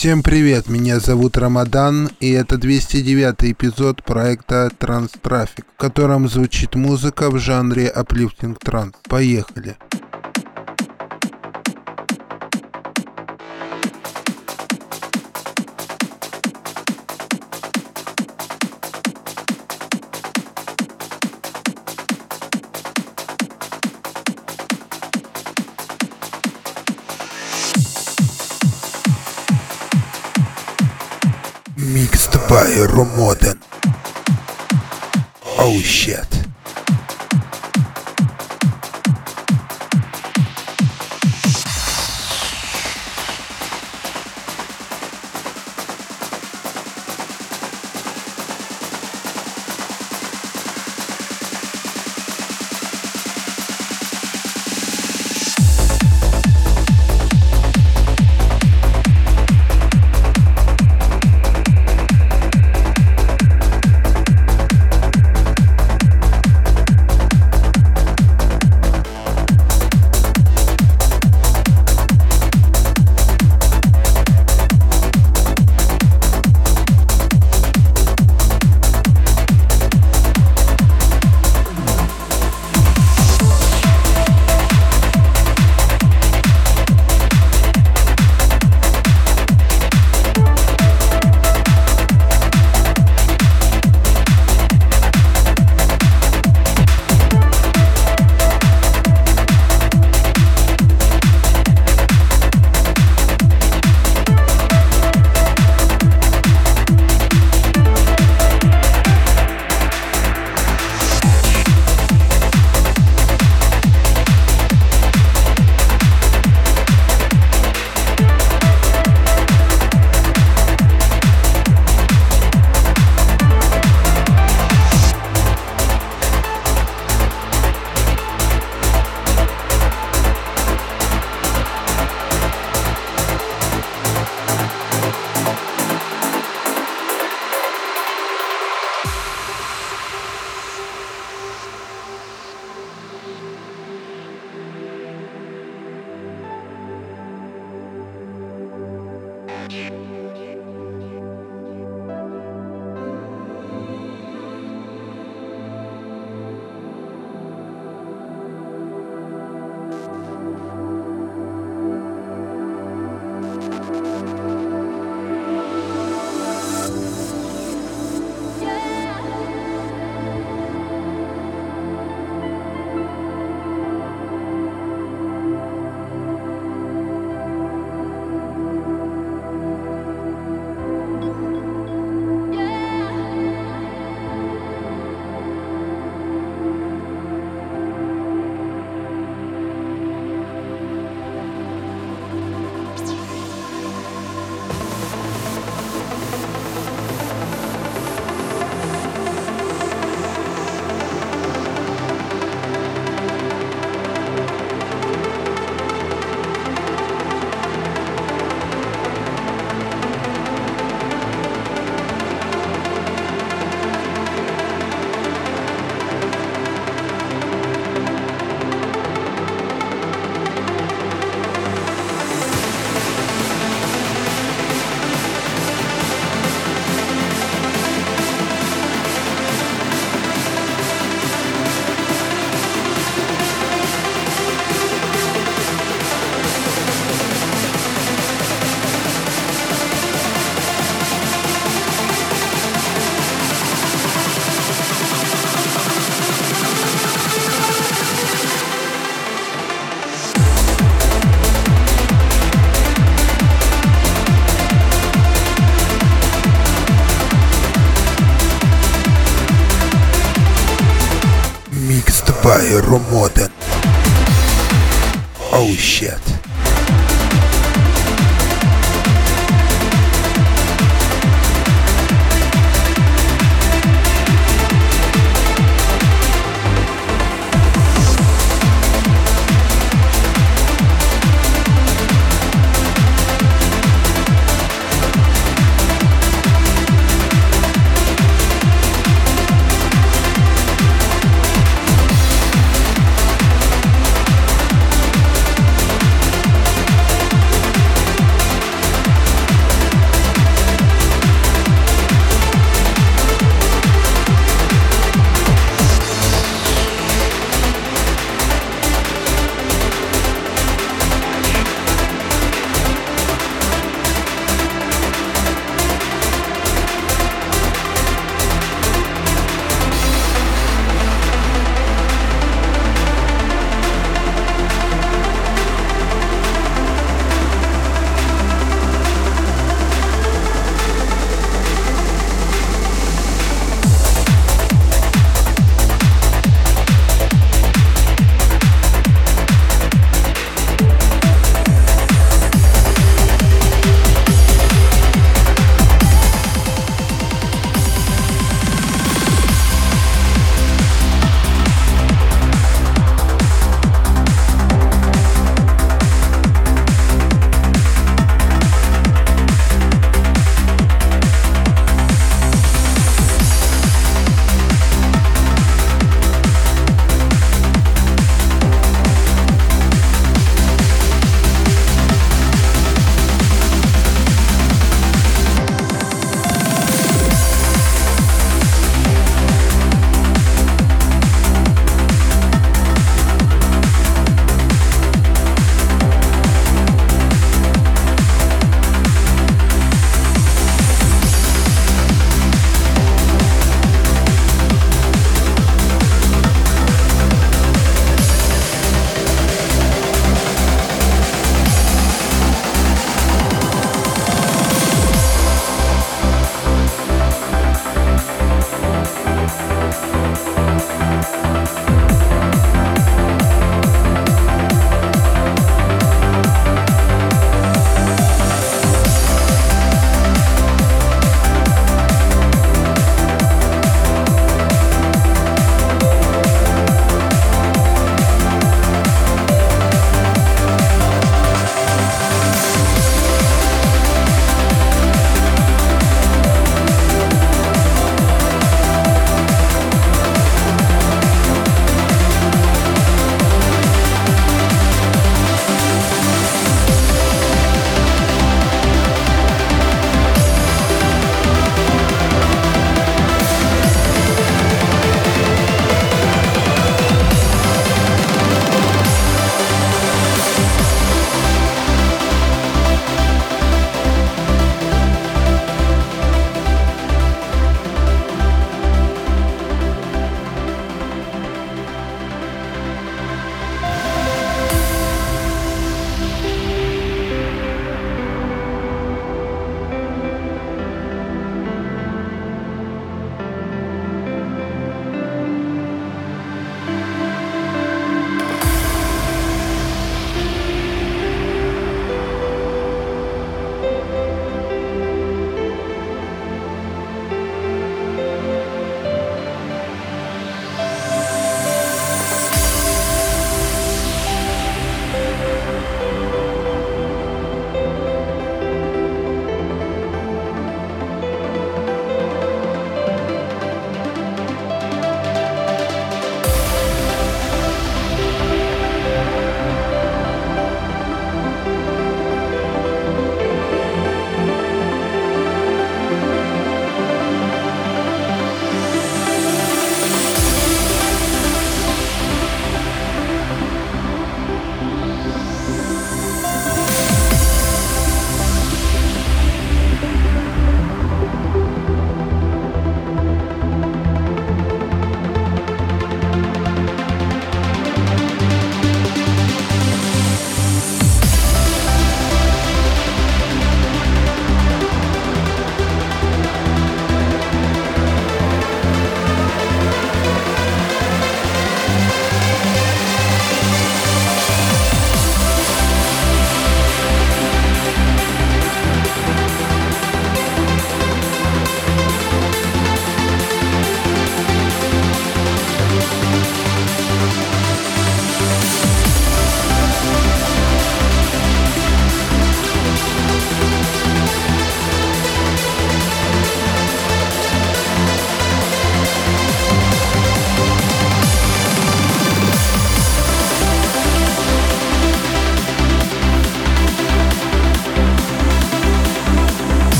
Всем привет, меня зовут Рамадан, и это 209 эпизод проекта Транс Трафик, в котором звучит музыка в жанре Uplifting Транс. Поехали! Room more than. Oh shit.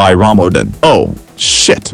By Ramodan. Oh, shit.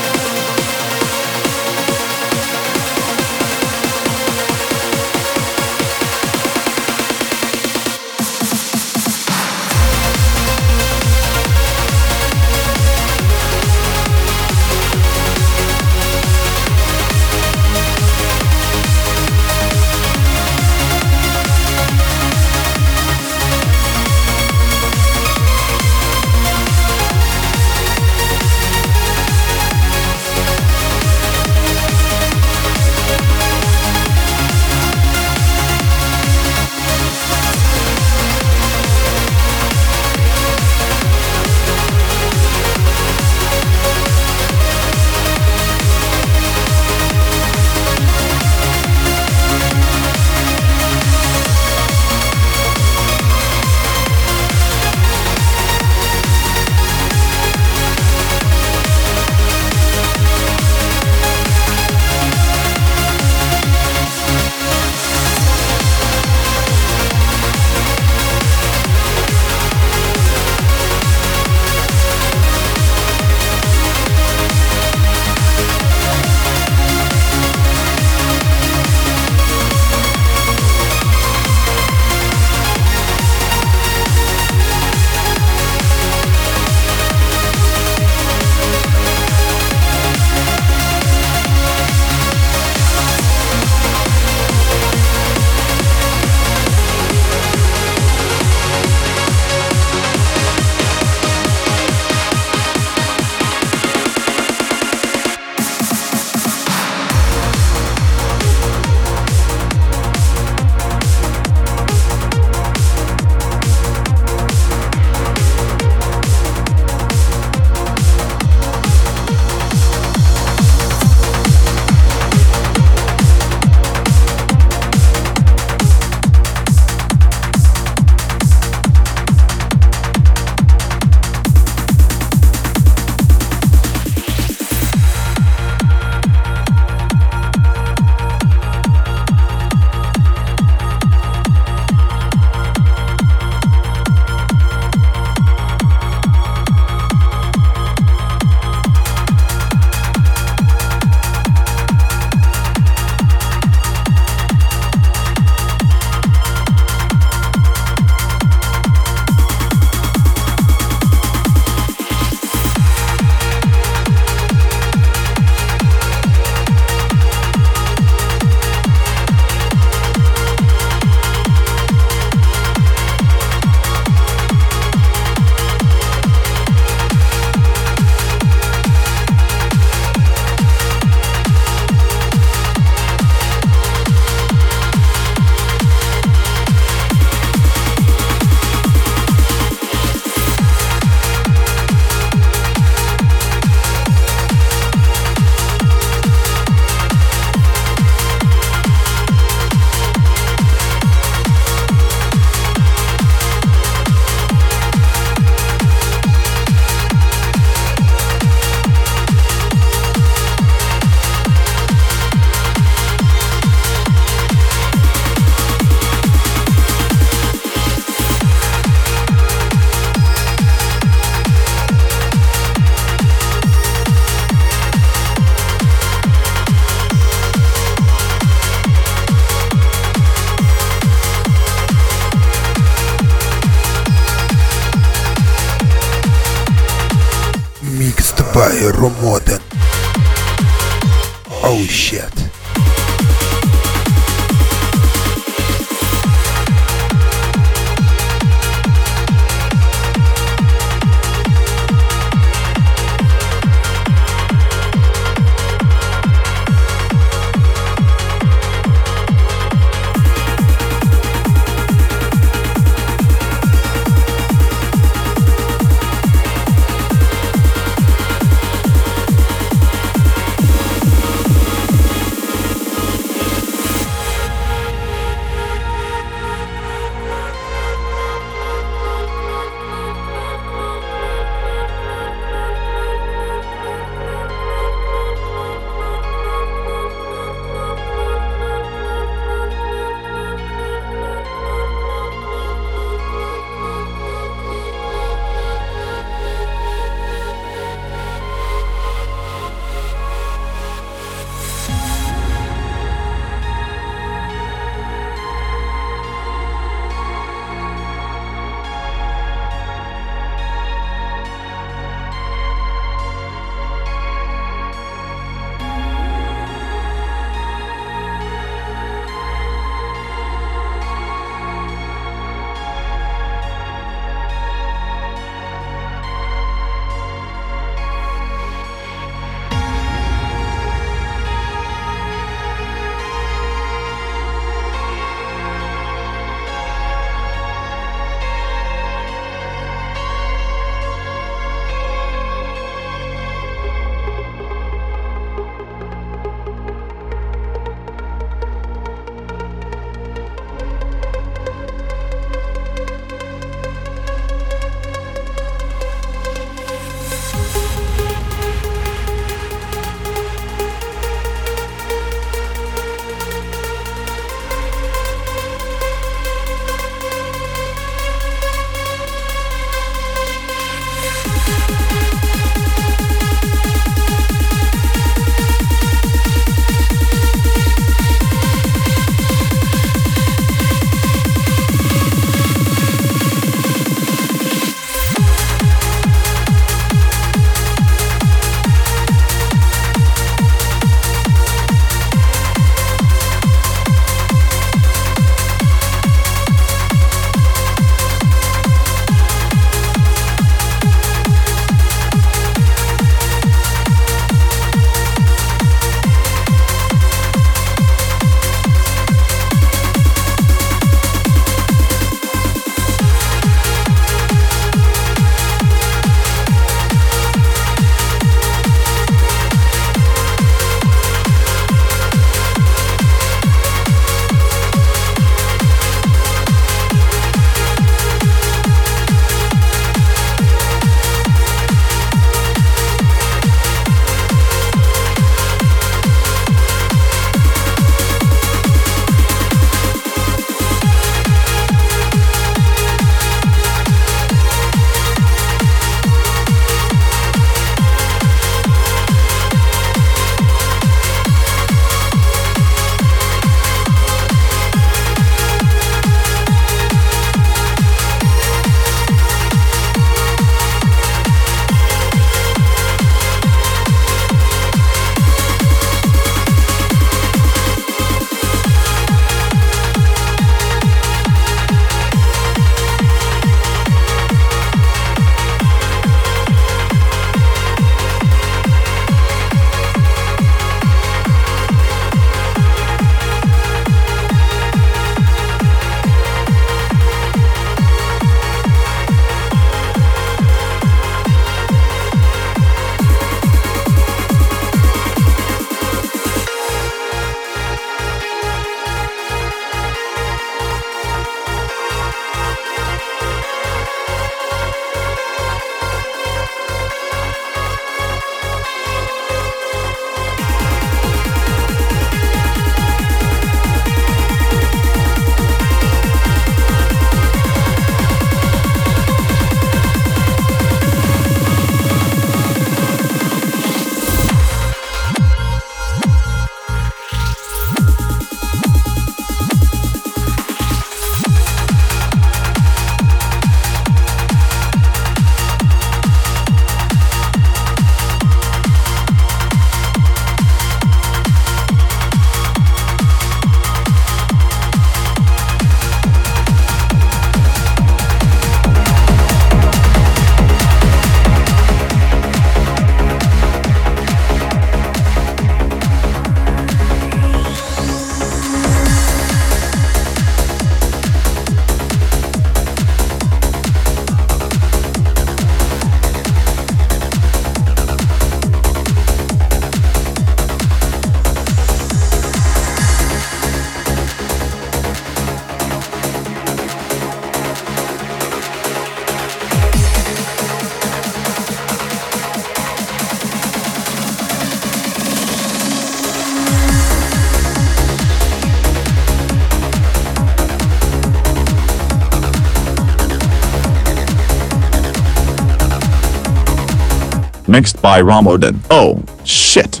Mixed by Ramodan. Oh, shit.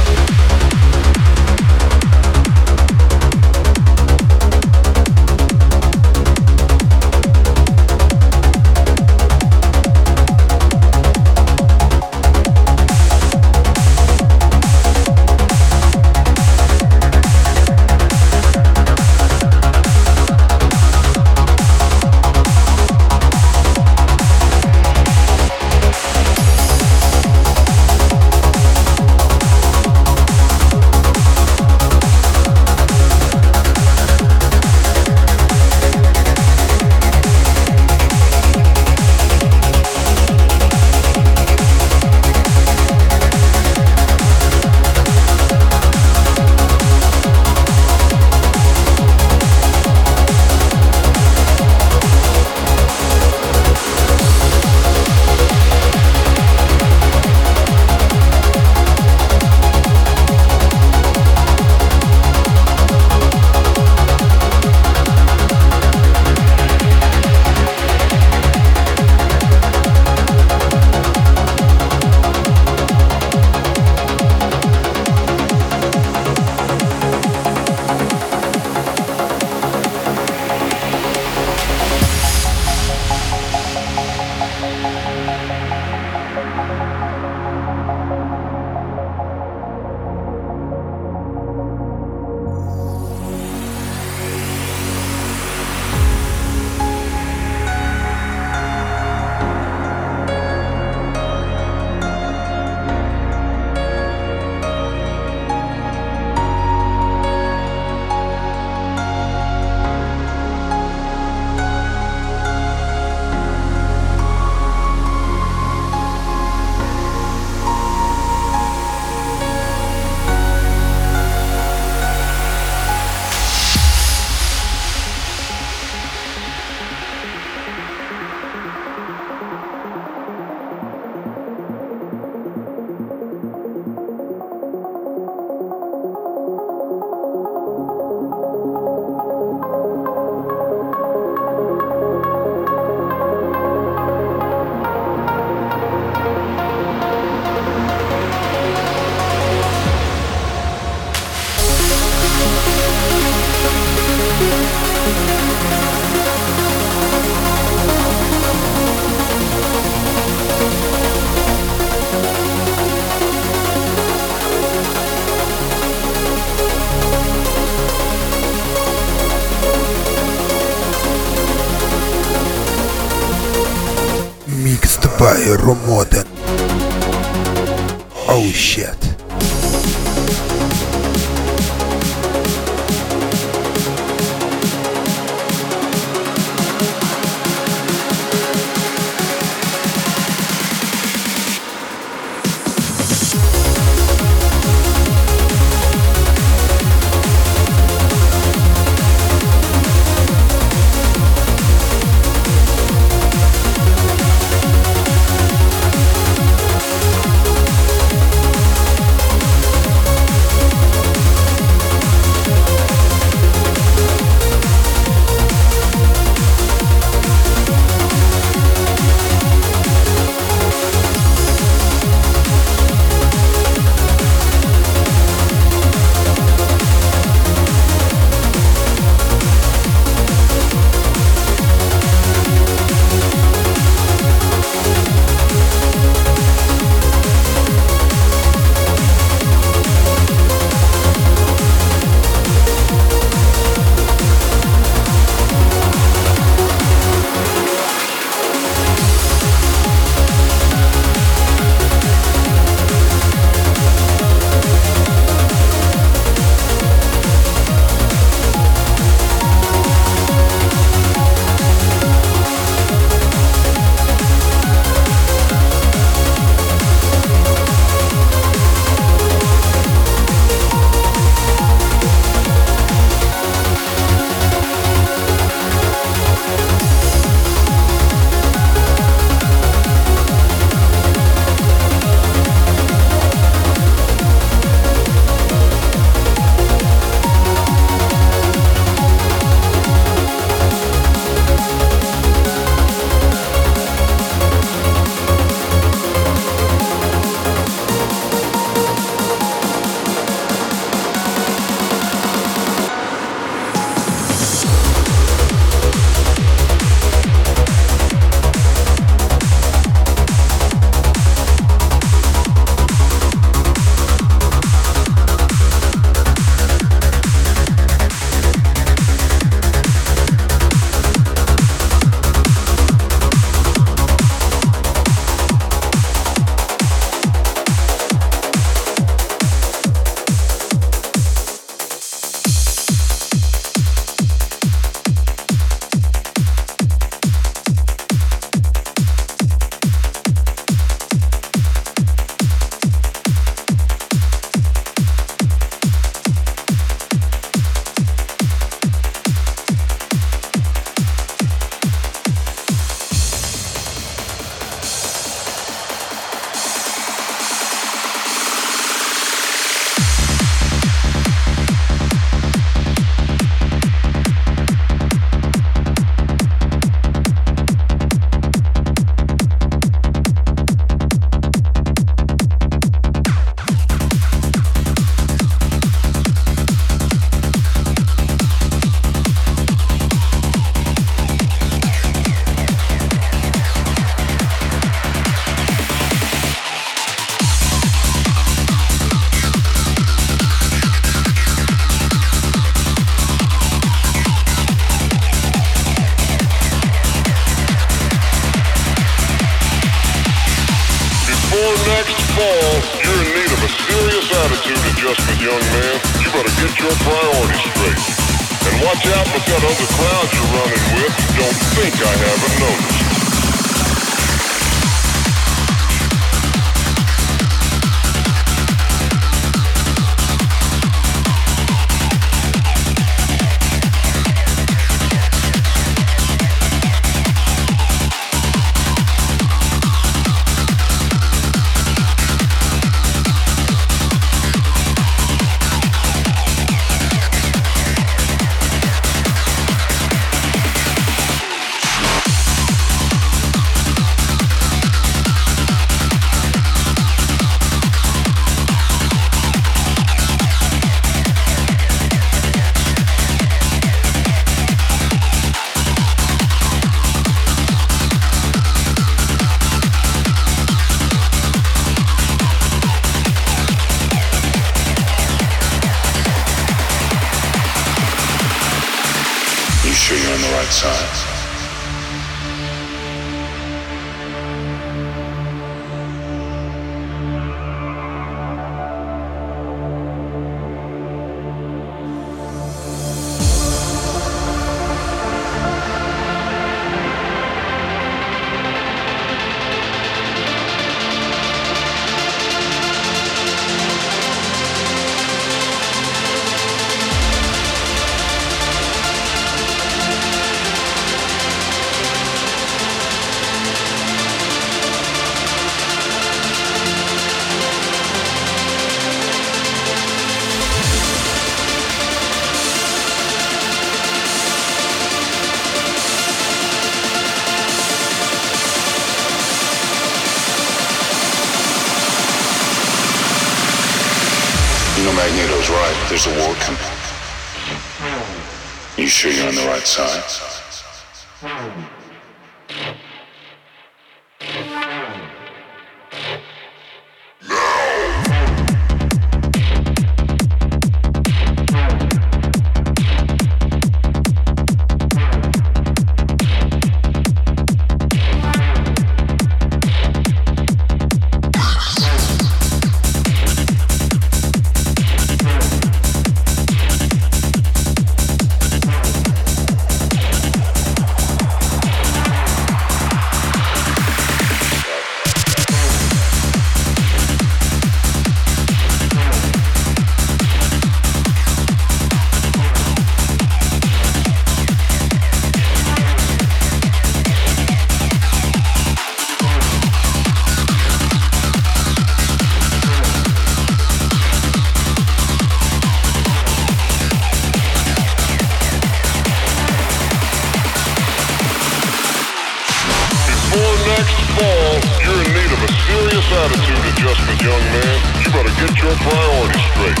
Straight.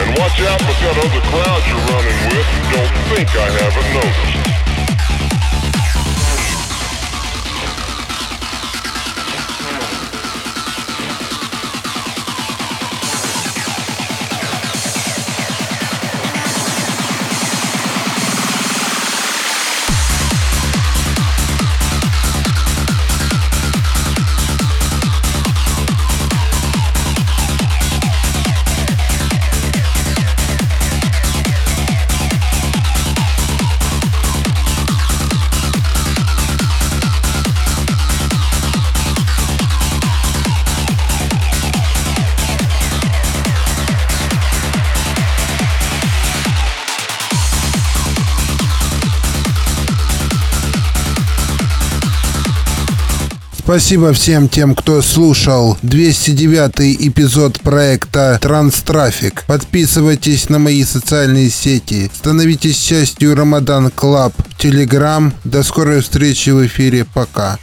And watch out for that other crowd you're running with. Don't think I haven't noticed. Спасибо всем тем, кто слушал 209 эпизод проекта Trance Traffic. Подписывайтесь на мои социальные сети. Становитесь частью Ramadan Club в Телеграм. До скорой встречи в эфире. Пока.